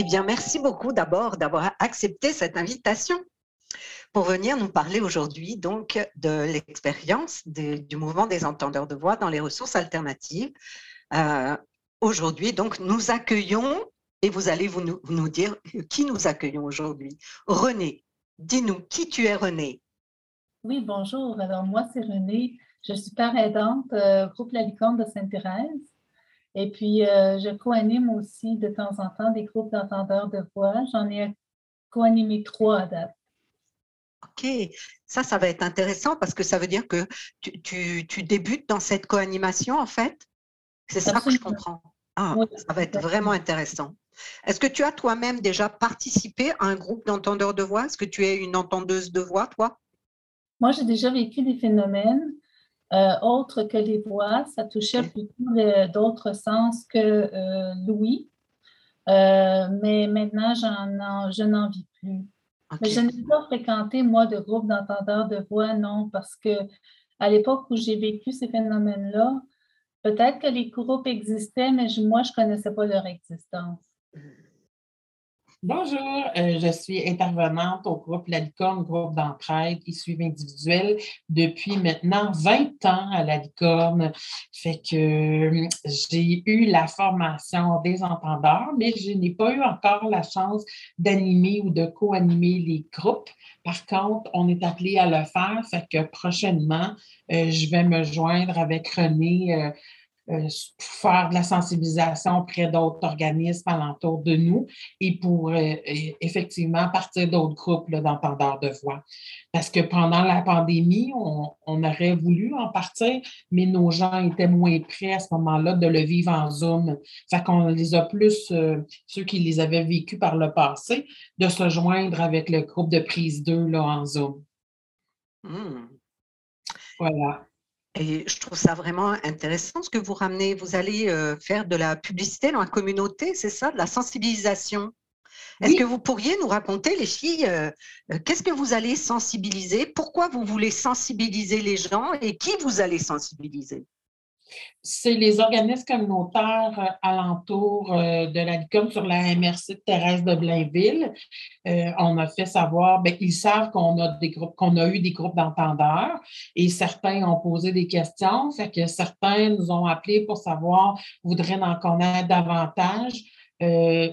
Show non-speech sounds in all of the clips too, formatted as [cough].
Eh bien, merci beaucoup d'abord d'avoir accepté cette invitation pour venir nous parler aujourd'hui donc de l'expérience du mouvement des entendeurs de voix dans les ressources alternatives. Euh, aujourd'hui, donc, nous accueillons, et vous allez vous nous, dire qui nous accueillons aujourd'hui. René, dis-nous qui tu es, René? Oui, bonjour. Alors, moi, c'est René. Je suis père aidante, euh, groupe La Licorne de Sainte-Thérèse. Et puis, euh, je co-anime aussi de temps en temps des groupes d'entendeurs de voix. J'en ai co-animé trois à date. OK, ça, ça va être intéressant parce que ça veut dire que tu, débutes dans cette co-animation, en fait? C'est ça que je comprends. Ah, ça va être vraiment intéressant. Est-ce que tu as toi-même déjà participé à un groupe d'entendeurs de voix? Est-ce que tu es une entendeuse de voix, toi? Moi, j'ai déjà vécu des phénomènes euh, autres que les voix. Ça touchait plutôt d'autres sens que euh, Louis. Euh, mais maintenant, je n'en vis plus. Mais je n'ai pas fréquenté, moi, de groupe d'entendeurs de voix, non, parce que à l'époque où j'ai vécu ces phénomènes-là, peut-être que les groupes existaient, mais moi, je ne connaissais pas leur existence. Bonjour, euh, je suis intervenante au groupe La Licorne, groupe d'entraide et suivi individuel depuis maintenant 20 ans à La Licorne. Fait que euh, j'ai eu la formation des entendeurs, mais je n'ai pas eu encore la chance d'animer ou de co-animer les groupes. Par contre, on est appelé à le faire, fait que prochainement, euh, je vais me joindre avec René euh, faire de la sensibilisation auprès d'autres organismes alentour de nous et pour euh, effectivement partir d'autres groupes d'entendeurs de voix. Parce que pendant la pandémie, on, aurait voulu en partir, mais nos gens étaient moins prêts à ce moment-là de le vivre en Zoom. Fait qu'on les a plus, euh, ceux qui les avaient vécus par le passé, de se joindre avec le groupe de prise 2 là, en Zoom. Mmh. Voilà. Et je trouve ça vraiment intéressant ce que vous ramenez. Vous allez euh, faire de la publicité dans la communauté, c'est ça, de la sensibilisation. Est-ce que vous pourriez nous raconter, les filles, euh, euh, qu'est-ce que vous allez sensibiliser? Pourquoi vous voulez sensibiliser les gens et qui vous allez sensibiliser? C'est les organismes communautaires euh, alentour euh, de la sur la MRC de Thérèse de Blainville. Euh, on a fait savoir, bien, ils savent qu'on a des groupes, qu'on a eu des groupes d'entendeurs et certains ont posé des questions. Fait que certains nous ont appelés pour savoir, voudraient en connaître davantage.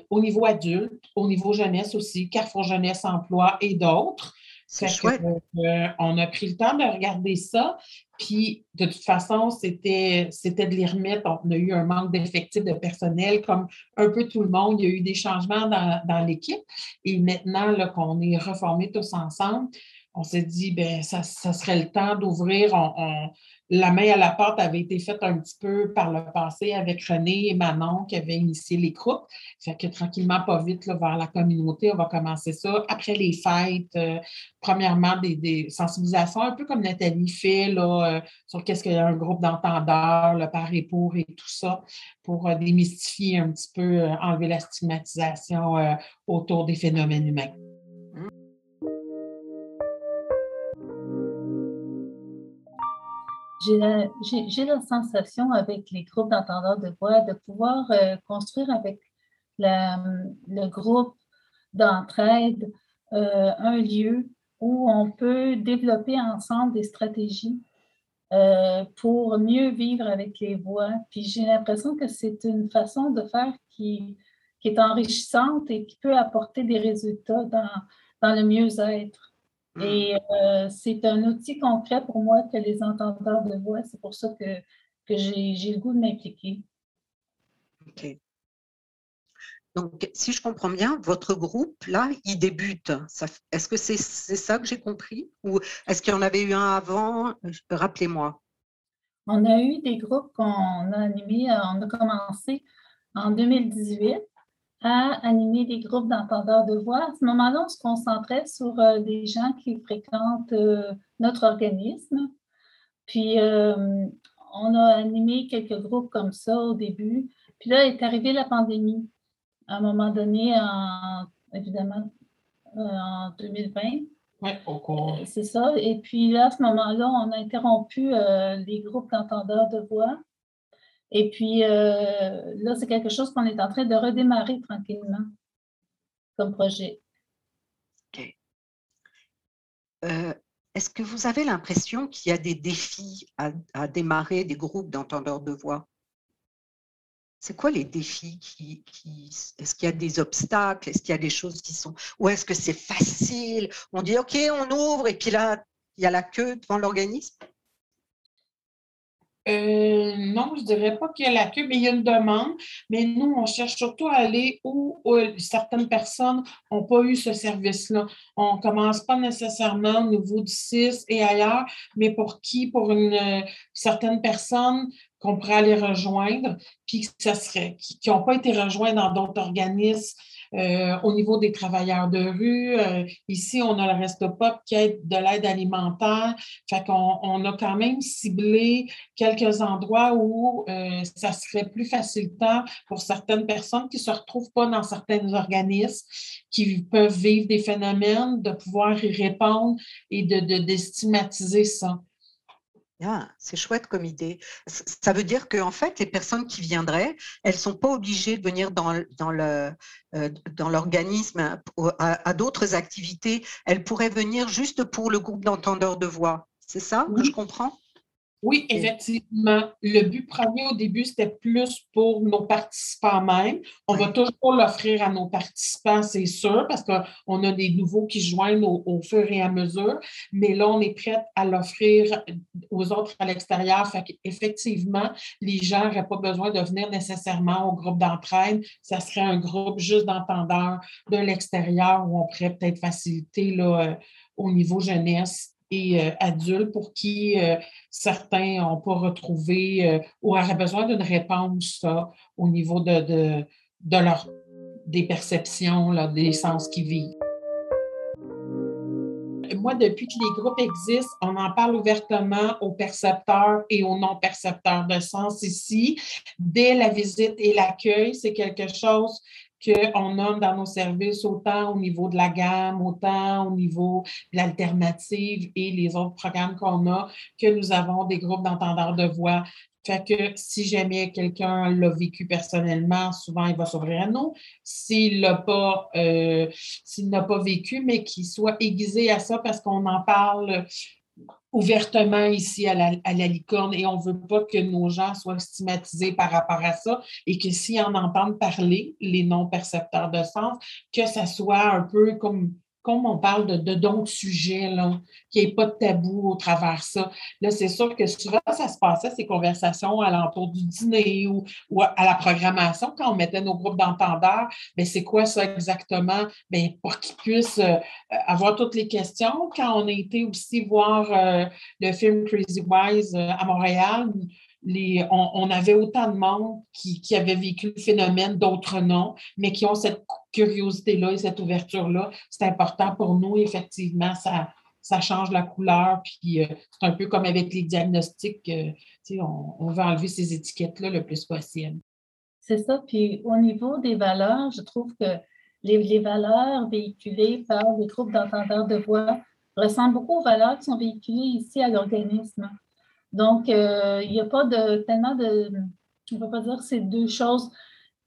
au niveau adulte, au niveau jeunesse aussi, Carrefour Jeunesse Emploi et d'autres. C'est chouette. on a pris le temps de regarder ça. Puis, de toute façon, c'était, de les remettre. On a eu un manque d'effectifs de personnel, comme un peu tout le monde. Il y a eu des changements dans, l'équipe. Et maintenant, là, qu'on est reformés tous ensemble, on s'est dit, ben ça, serait le temps d'ouvrir. on, la main à la porte avait été faite un petit peu par le passé avec René et Manon qui avaient initié les groupes. Fait que tranquillement, pas vite, là, vers la communauté, on va commencer ça. Après les fêtes, euh, premièrement, des, sensibilisations, un peu comme Nathalie fait là, euh, sur qu'est-ce qu'il y a un groupe d'entendeurs, le par et pour et tout ça, pour euh, démystifier un petit peu, enlever la stigmatisation autour des phénomènes humains. J'ai la, sensation avec les groupes d'entendeurs de voix de pouvoir euh, construire avec le groupe d'entraide euh, un lieu où on peut développer ensemble des stratégies euh, pour mieux vivre avec les voix. Puis j'ai l'impression que c'est une façon de faire qui, est enrichissante et qui peut apporter des résultats dans le mieux-être. Mm. Et euh, c'est un outil concret pour moi que les entendeurs de voix. C'est pour ça que, que j'ai le goût de m'impliquer. OK. Donc, si je comprends bien, votre groupe, là, il débute. Est-ce que c'est ça que j'ai compris? Ou est-ce qu'il y en avait eu un avant? Rappelez-moi. On a eu des groupes qu'on a animés, euh, on a commencé en 2018 à animer des groupes d'entendeurs de voix. À ce moment-là, on se concentrait sur euh, des gens qui fréquentent euh, notre organisme. Puis, euh, on a animé quelques groupes comme ça au début. Puis là, est arrivée la pandémie. À un moment donné, évidemment, en 2020. Oui, au cours. C'est ça. Et puis là, à ce moment-là, on a interrompu les groupes d'entendeurs de voix. Et puis euh, là, c'est quelque chose qu'on est en train de redémarrer tranquillement. comme projet. OK. Euh, est-ce que vous avez l'impression qu'il y a des défis à, démarrer des groupes d'entendeurs de voix? C'est quoi les défis Est-ce qu'il y a des obstacles? Est-ce qu'il y a des choses qui sont... Ou est-ce que c'est facile? On dit OK, on ouvre et puis là, il y a la queue devant l'organisme? Euh, non, je ne dirais pas qu'il y a la queue, mais il y a une demande. Mais nous, on cherche surtout à aller où, certaines personnes n'ont pas eu ce service-là. On ne commence pas nécessairement au niveau du 6 et ailleurs, mais pour qui? Pour une certaine personne qu'on pourrait aller rejoindre, puis que ça serait, qui n'ont pas été rejoints dans d'autres organismes euh, au niveau des travailleurs de rue, euh, ici, on a le Resto Pop qui est de l'aide alimentaire. Fait qu'on on a quand même ciblé quelques endroits où euh, ça serait plus facilitant pour certaines personnes qui ne se retrouvent pas dans certains organismes, qui peuvent vivre des phénomènes, de pouvoir y répondre et de, de déstigmatiser ça. Ah, c'est chouette comme idée. Ça veut dire qu'en fait, les personnes qui viendraient, elles ne sont pas obligées de venir dans, dans le, euh, dans l'organisme à, d'autres activités. Elles pourraient venir juste pour le groupe d'entendeurs de voix. C'est ça que je comprends? Oui, effectivement. Le but premier au début, c'était plus pour nos participants même. On va toujours l'offrir à nos participants, c'est sûr, parce qu'on a des nouveaux qui joignent au, fur et à mesure. Mais là, on est prêt à l'offrir aux autres à l'extérieur. Fait qu'effectivement, les gens n'auraient pas besoin de venir nécessairement au groupe d'entraîne. Ça serait un groupe juste d'entendeurs de l'extérieur où on pourrait peut-être faciliter là, euh, au niveau jeunesse et euh, adultes pour qui euh, certains n'ont pas retrouvé euh, ou auraient besoin d'une réponse au niveau de, de, de leur, des perceptions, là, des sens qu'ils vivent. Moi, depuis que les groupes existent, on en parle ouvertement aux percepteurs et aux non-percepteurs de sens ici. Dès la visite et l'accueil, c'est quelque chose qu'on nomme dans nos services, autant au niveau de la gamme, autant au niveau de l'alternative et les autres programmes qu'on a, que nous avons des groupes d'entendeurs de voix. Fait que si jamais quelqu'un l'a vécu personnellement, souvent il va s'ouvrir à nous. S'il l'a pas, euh, s'il n'a pas vécu, mais qu'il soit aiguisé à ça parce qu'on en parle ouvertement ici à la, à la, licorne et on ne veut pas que nos gens soient stigmatisés par rapport à ça et que s'ils en entendent parler, les non-percepteurs de sens, que ça soit un peu comme comme on parle de, de donc sujet, qu'il n'y ait pas de tabou au travers ça. Là, c'est sûr que souvent, ça se passait, ces conversations à l'entour du dîner ou, à la programmation, quand on mettait nos groupes d'entendeurs, bien, c'est quoi ça exactement? Bien, pour qu'ils puissent euh, avoir toutes les questions. Quand on a été aussi voir euh, le film Crazy Wise euh, à Montréal, on, avait autant de monde qui, qui avait vécu le phénomène, d'autres non, mais qui ont cette curiosité-là et cette ouverture-là. C'est important pour nous, effectivement, ça, ça change la couleur. Puis euh, c'est un peu comme avec les diagnostics, euh, on, on veut enlever ces étiquettes-là le plus possible. C'est ça. Puis au niveau des valeurs, je trouve que les, valeurs véhiculées par les groupes d'entendeurs de voix ressemblent beaucoup aux valeurs qui sont véhiculées ici à l'organisme. Donc, euh, il n'y a pas de tellement de. Je ne peux pas dire c'est deux choses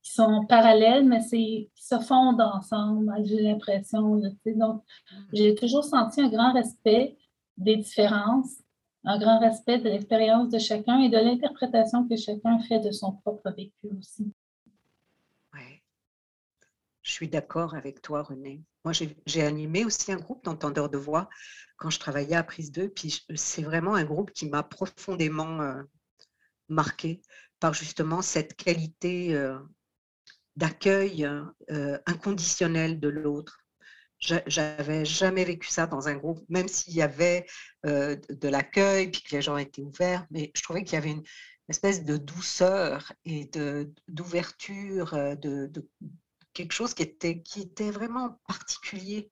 qui sont parallèles, mais c'est qui se fondent ensemble, j'ai l'impression. Donc, j'ai toujours senti un grand respect des différences, un grand respect de l'expérience de chacun et de l'interprétation que chacun fait de son propre vécu aussi. Oui, je suis d'accord avec toi, René. Moi, j'ai animé aussi un groupe d'entendeurs de voix quand je travaillais à Prise 2. Puis c'est vraiment un groupe qui m'a profondément euh, marqué par justement cette qualité euh, d'accueil euh, inconditionnel de l'autre. J'avais jamais vécu ça dans un groupe, même s'il y avait de l'accueil, puis que les gens étaient ouverts, mais je trouvais qu'il y avait une espèce de douceur et d'ouverture, de, de, quelque chose qui était, qui était vraiment particulier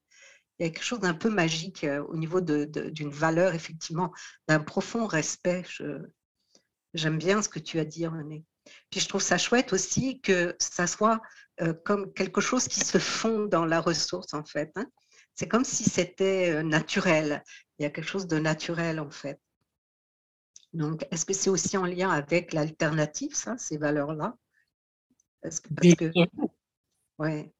il y a quelque chose d'un peu magique euh, au niveau d'une valeur, effectivement, d'un profond respect. J'aime bien ce que tu as dit, René. Puis je trouve ça chouette aussi que ça soit euh, comme quelque chose qui se fond dans la ressource, en fait. Hein. C'est comme si c'était euh, naturel. Il y a quelque chose de naturel, en fait. Donc, est-ce que c'est aussi en lien avec l'alternative, ça, ces valeurs-là? Parce que, ouais.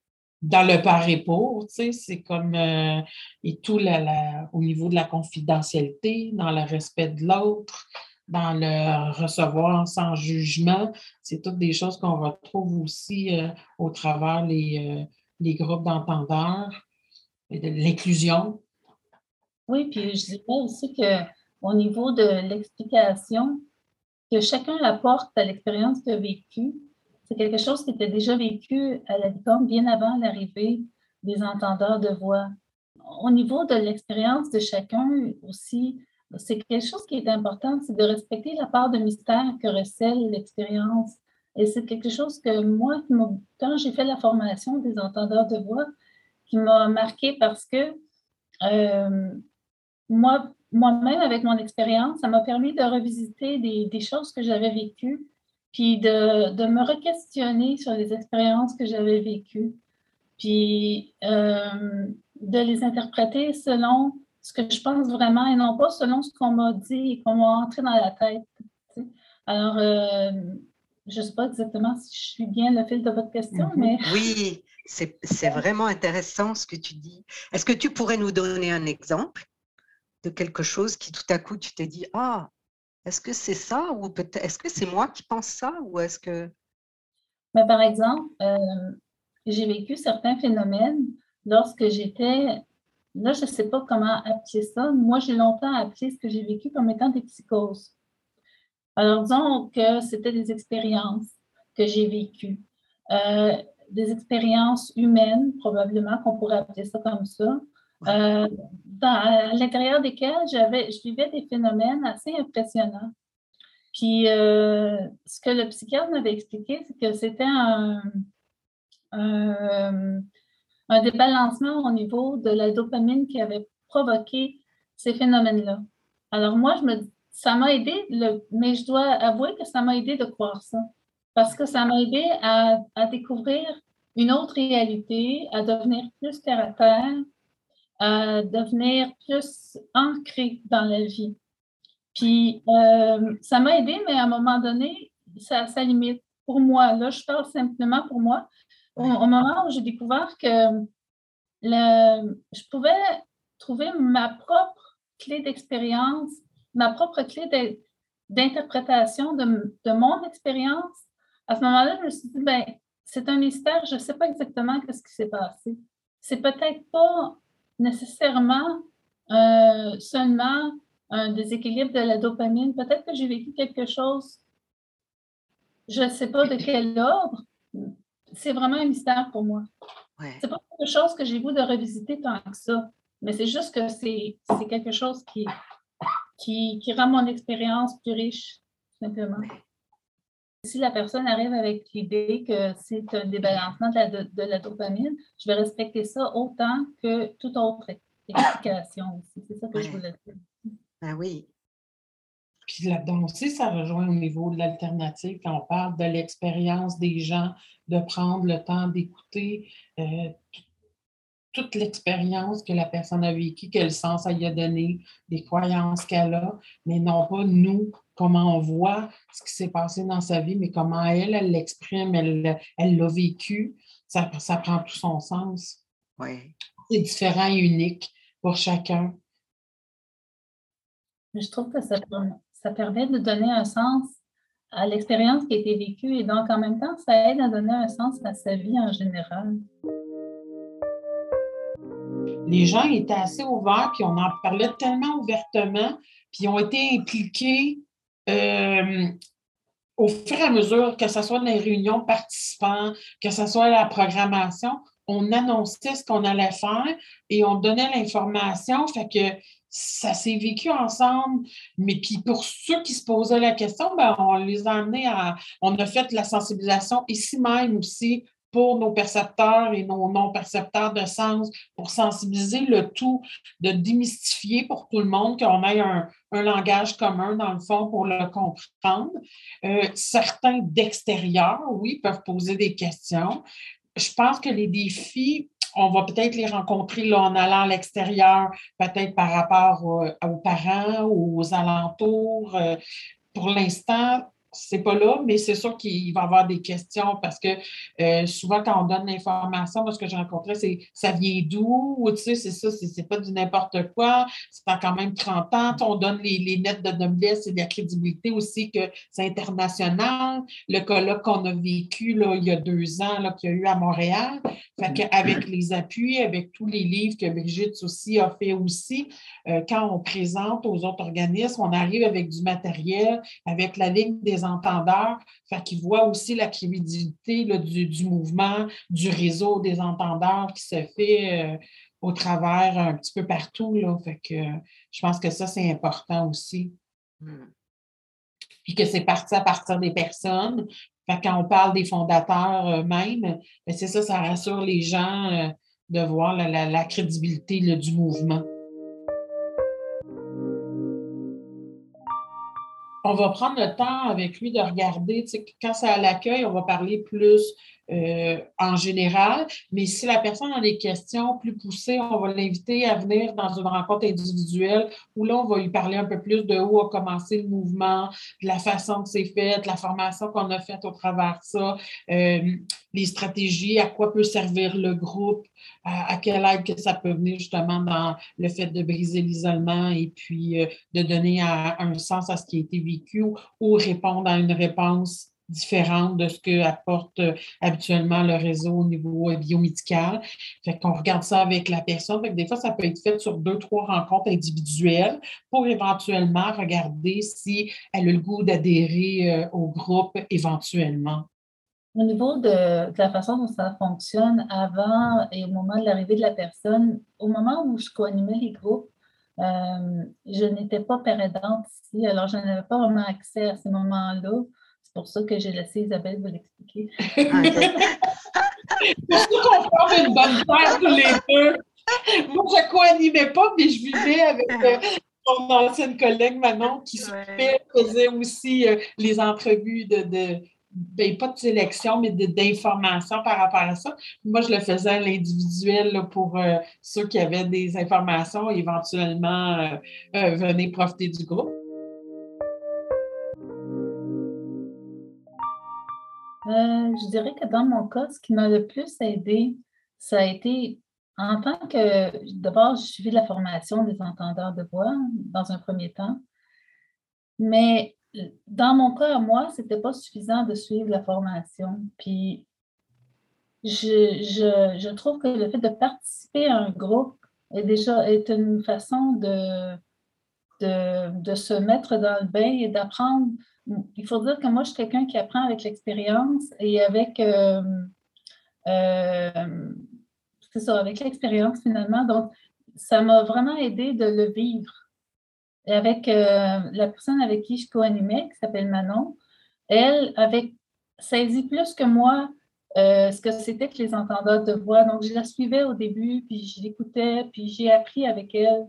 dans le par et pour, tu sais, c'est comme euh, et tout la, au niveau de la confidentialité, dans le respect de l'autre, dans le recevoir sans jugement, c'est toutes des choses qu'on retrouve aussi euh, au travers les, euh, les groupes d'entendeurs et de l'inclusion. Oui, puis je dirais aussi qu'au niveau de l'explication, que chacun apporte à l'expérience qu'il a vécue, c'est quelque chose qui était déjà vécu à la licorne bien avant l'arrivée des entendeurs de voix. Au niveau de l'expérience de chacun aussi, c'est quelque chose qui est important, c'est de respecter la part de mystère que recèle l'expérience. Et c'est quelque chose que moi, quand j'ai fait la formation des entendeurs de voix, qui m'a marqué parce que euh, moi, moi-même, avec mon expérience, ça m'a permis de revisiter des, choses que j'avais vécues puis de, de me re-questionner sur les expériences que j'avais vécues, puis euh, de les interpréter selon ce que je pense vraiment et non pas selon ce qu'on m'a dit et qu'on m'a entré dans la tête. Alors, euh, je ne sais pas exactement si je suis bien le fil de votre question, mm-hmm. mais... Oui, [laughs] c'est vraiment intéressant ce que tu dis. Est-ce que tu pourrais nous donner un exemple de quelque chose qui tout à coup tu t'es dit, ah, est-ce que c'est ça ou peut-être est-ce que c'est moi qui pense ça ou est-ce que Mais par exemple, euh, j'ai vécu certains phénomènes lorsque j'étais là, je ne sais pas comment appeler ça. Moi, j'ai longtemps appelé ce que j'ai vécu comme étant des psychoses. Alors, disons que c'était des expériences que j'ai vécues, euh, des expériences humaines, probablement qu'on pourrait appeler ça comme ça, euh, à l'intérieur desquels j'avais, je vivais des phénomènes assez impressionnants. Puis, euh, ce que le psychiatre m'avait expliqué, c'est que c'était un, un, débalancement au niveau de la dopamine qui avait provoqué ces phénomènes-là. Alors, moi, je me, ça m'a aidé, le, mais je dois avouer que ça m'a aidé de croire ça. Parce que ça m'a aidé à, à découvrir une autre réalité, à devenir plus terre à terre, à devenir plus ancré dans la vie. Puis, euh, ça m'a aidé, mais à un moment donné, ça, ça limite. Pour moi, là, je parle simplement pour moi. Au, moment où j'ai découvert que je pouvais trouver ma propre clé d'expérience, ma propre clé d'interprétation de, de, mon expérience, à ce moment-là, je me suis dit, ben, c'est un mystère, je ne sais pas exactement ce qui s'est passé. C'est peut-être pas nécessairement euh, seulement un déséquilibre de la dopamine. Peut-être que j'ai vécu quelque chose, je ne sais pas de quel ordre. C'est vraiment un mystère pour moi. Ouais. C'est pas quelque chose que j'ai voulu de revisiter tant que ça, mais c'est juste que c'est quelque chose qui, qui, qui rend mon expérience plus riche, simplement si la personne arrive avec l'idée que c'est un débalancement de la, de, la, dopamine, je vais respecter ça autant que toute autre explication C'est ça que je voulais dire. Ah oui. Puis là-dedans aussi, ça rejoint au niveau de l'alternative quand on parle de l'expérience des gens, de prendre le temps d'écouter euh, toute l'expérience que la personne a vécue, quel sens ça y a donné, les croyances qu'elle a, mais non pas nous, comment on voit ce qui s'est passé dans sa vie, mais comment elle, elle l'exprime, elle, elle l'a vécu, ça, ça prend tout son sens. Oui. C'est différent et unique pour chacun. Je trouve que ça, ça permet de donner un sens à l'expérience qui a été vécue et donc en même temps, ça aide à donner un sens à sa vie en général les gens étaient assez ouverts, puis on en parlait tellement ouvertement, puis ont été impliqués euh, au fur et à mesure, que ce soit dans les réunions participants, que ce soit la programmation, on annonçait ce qu'on allait faire et on donnait l'information. Fait que ça s'est vécu ensemble. Mais puis pour ceux qui se posaient la question, ben, on les a amenés à. On a fait la sensibilisation ici même aussi pour nos percepteurs et nos non-percepteurs de sens, pour sensibiliser le tout, de démystifier pour tout le monde, qu'on ait un, langage commun dans le fond pour le comprendre. Euh, certains d'extérieur, oui, peuvent poser des questions. Je pense que les défis, on va peut-être les rencontrer là, en allant à l'extérieur, peut-être par rapport aux, parents ou aux alentours. Euh, pour l'instant, c'est pas là, mais c'est sûr qu'il va y avoir des questions parce que euh, souvent, quand on donne l'information, moi, ce que j'ai rencontré, c'est ça vient d'où? Tu sais, c'est ça, c'est pas du n'importe quoi. Ça quand même 30 ans. On donne les, les lettres de noblesse et de la crédibilité aussi que c'est international. Le colloque qu'on a vécu là, il y a deux ans, qu'il y a eu à Montréal. Fait avec les appuis, avec tous les livres que Brigitte aussi a fait aussi, euh, quand on présente aux autres organismes, on arrive avec du matériel, avec la ligne des entendeurs, fait qu'ils voient aussi la crédibilité du, mouvement, du réseau des entendeurs qui se fait euh, au travers un petit peu partout. Là. Fait que je pense que ça, c'est important aussi. Hmm. Puis que c'est parti à partir des personnes. Fait quand on parle des fondateurs eux-mêmes, ben, c'est ça, ça rassure les gens euh, de voir la, crédibilité du mouvement. On va prendre le temps avec lui de regarder, quand c'est à l'accueil, on va parler plus euh, en général, mais si la personne a des questions plus poussées, on va l'inviter à venir dans une rencontre individuelle où là, on va lui parler un peu plus de où a commencé le mouvement, de la façon que c'est fait, la formation qu'on a faite au travers de ça, euh, les stratégies, à quoi peut servir le groupe, à, quelle aide que ça peut venir justement dans le fait de briser l'isolement et puis euh, de donner un sens à ce qui a été vécu ou répondre à une réponse différente de ce que apporte euh, habituellement le réseau au niveau euh, biomédical. Fait qu'on regarde ça avec la personne. Fait que des fois, ça peut être fait sur deux, trois rencontres individuelles pour éventuellement regarder si elle a le goût d'adhérer euh, au groupe éventuellement. Au niveau de, la façon dont ça fonctionne avant et au moment de l'arrivée de la personne, au moment où je co-animais les groupes, je n'étais pas pérédante ici, alors je n'avais pas vraiment accès à ces moments-là pour ça que j'ai laissé Isabelle vous l'expliquer. pour [laughs] ça qu'on forme une bonne paire tous les deux. Moi, je ne co-animais pas, mais je vivais avec euh, mon ancienne collègue Manon qui faisait aussi euh, les entrevues de, de ben, pas de sélection, mais d'informations par rapport à ça. Moi, je le faisais à l'individuel pour euh, ceux qui avaient des informations et éventuellement venaient profiter du groupe. Euh, je dirais que dans mon cas, ce qui m'a le plus aidé, ça a été en tant que, d'abord, je suivi la formation des entendeurs de voix dans un premier temps, mais dans mon cas, à moi, ce n'était pas suffisant de suivre la formation. Puis, je, trouve que le fait de participer à un groupe est déjà est une façon de, de, se mettre dans le bain et d'apprendre il faut dire que moi, je suis quelqu'un qui apprend avec l'expérience et avec, euh, euh, c'est ça, avec l'expérience finalement. Donc, ça m'a vraiment aidé de le vivre. Et avec euh, la personne avec qui je co-animais, qui s'appelle Manon, elle avait saisi plus que moi ce que c'était que les entendeurs de voix. Donc, je la suivais au début, puis je l'écoutais, puis j'ai appris avec elle.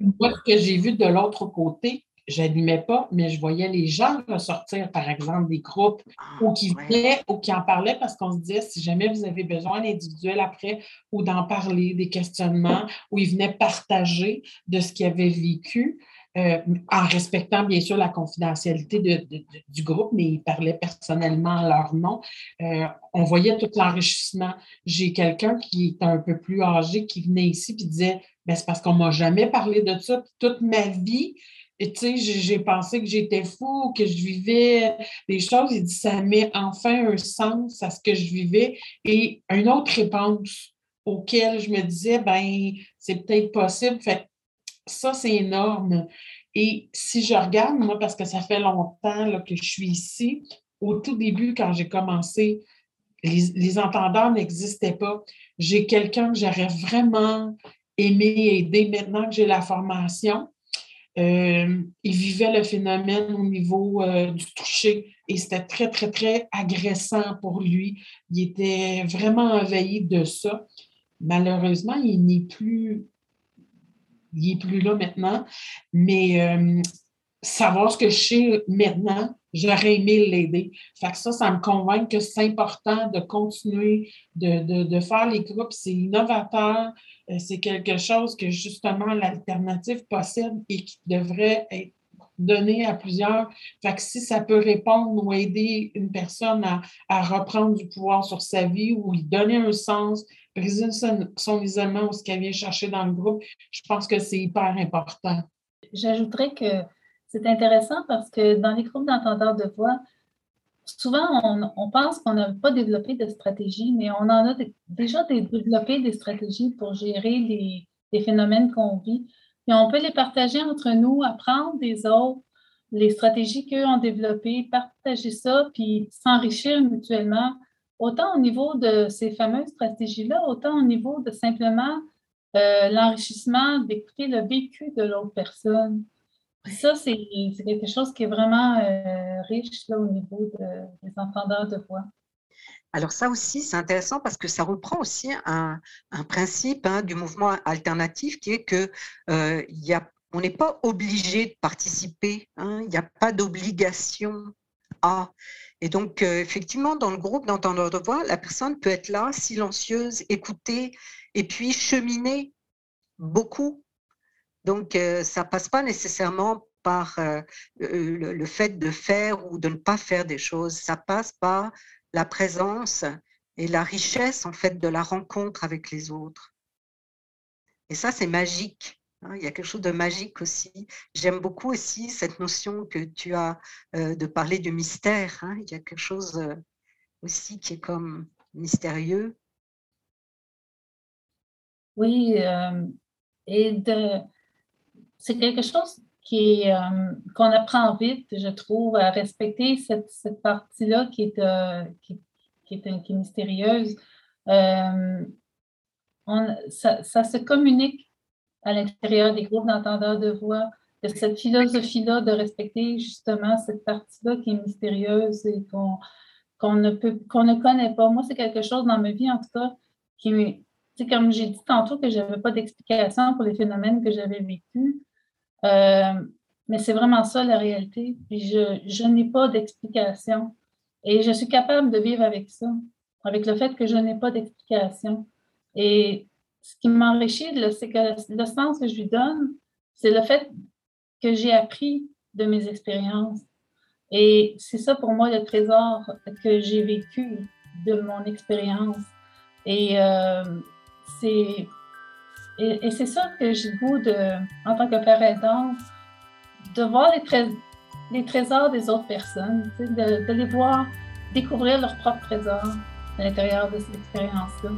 Moi, ce que j'ai vu de l'autre côté, j'animais pas, mais je voyais les gens ressortir, par exemple, des groupes ah, ou qui venaient ou qui en parlaient parce qu'on se disait, si jamais vous avez besoin d'individuel après ou d'en parler, des questionnements, où ils venaient partager de ce qu'ils avaient vécu. Euh, en respectant bien sûr la confidentialité du groupe, mais ils parlaient personnellement leur nom. Euh, on voyait tout l'enrichissement. J'ai quelqu'un qui est un peu plus âgé qui venait ici et disait ben, c'est parce qu'on ne m'a jamais parlé de ça. Toute ma vie, et j'ai pensé que j'étais fou, que je vivais des choses. Il dit, ça met enfin un sens à ce que je vivais. Et une autre réponse auquel je me disais, ben, c'est peut-être possible. Fait ça, c'est énorme. Et si je regarde, moi, parce que ça fait longtemps que je suis ici, au tout début, quand j'ai commencé, les, les entendeurs n'existaient pas. J'ai quelqu'un que j'aurais vraiment aimé aider maintenant que j'ai la formation euh, il vivait le phénomène au niveau euh, du toucher et c'était très, très, très agressant pour lui. Il était vraiment envahi de ça. Malheureusement, il n'est plus, il est plus là maintenant, mais euh, savoir ce que je sais maintenant, j'aurais aimé l'aider. Fait que ça, ça me convainc que c'est important de continuer de, de faire les groupes. C'est innovateur, euh, c'est quelque chose que justement l'alternative possède et qui devrait être donner à plusieurs. Fait que si ça peut répondre ou aider une personne à, à reprendre du pouvoir sur sa vie ou lui donner un sens, briser son, son ou ce qu'elle vient chercher dans le groupe, je pense que c'est hyper important. J'ajouterais que c'est intéressant parce que dans les groupes d'entendeurs de voix, souvent on, pense qu'on n'a pas développé de stratégie, mais on en a déjà développé des stratégies pour gérer les, les phénomènes qu'on vit. Et on peut les partager entre nous, apprendre des autres, les stratégies qu'eux ont développées, partager ça, puis s'enrichir mutuellement, autant au niveau de ces fameuses stratégies-là, autant au niveau de simplement euh, l'enrichissement d'écouter le vécu de l'autre personne. Ça, c'est quelque chose qui est vraiment euh, riche là, au niveau des entendeurs de voix. Alors ça aussi, c'est intéressant parce que ça reprend aussi un, principe hein, du mouvement alternatif qui est que euh, y a, on n'est pas obligé de participer, hein, il n'y a pas d'obligation à. Et donc, euh, effectivement, dans le groupe d'entendeurs de voix, la personne peut être là, silencieuse, écouter, et puis cheminer beaucoup. Donc, euh, ça passe pas nécessairement par euh, le, le, fait de faire ou de ne pas faire des choses. Ça passe par la présence et la richesse, en fait, de la rencontre avec les autres. Et ça, c'est magique. Hein, il y a quelque chose de magique aussi. J'aime beaucoup aussi cette notion que tu as euh, de parler du mystère. Hein. Il y a quelque chose euh, aussi qui est comme mystérieux. Oui, euh, et c'est quelque chose qui qu'on apprend vite, je trouve, à respecter cette, cette partie-là qui est, qui, qui, est, qui, mystérieuse. Ça, ça se communique à l'intérieur des groupes d'entendeurs de voix, de cette philosophie-là de respecter justement cette partie-là qui est mystérieuse et qu'on ne connaît pas. Moi, c'est quelque chose dans ma vie, en tout cas, qui c'est comme j'ai dit tantôt que je n'avais pas d'explication pour les phénomènes que j'avais vécus. Euh, mais c'est vraiment ça la réalité. Puis je, je n'ai pas d'explication. Et je suis capable de vivre avec ça, avec le fait que je n'ai pas d'explication. Et ce qui m'enrichit, c'est que le sens que je lui donne, c'est le fait que j'ai appris de mes expériences. Et c'est ça pour moi le trésor que j'ai vécu de mon expérience. Et euh, c'est et, ça que j'ai goût de, en tant que père aidant, de voir les, les, trésors des autres personnes, de, de les voir découvrir leurs propres trésors à l'intérieur de cette expérience-là.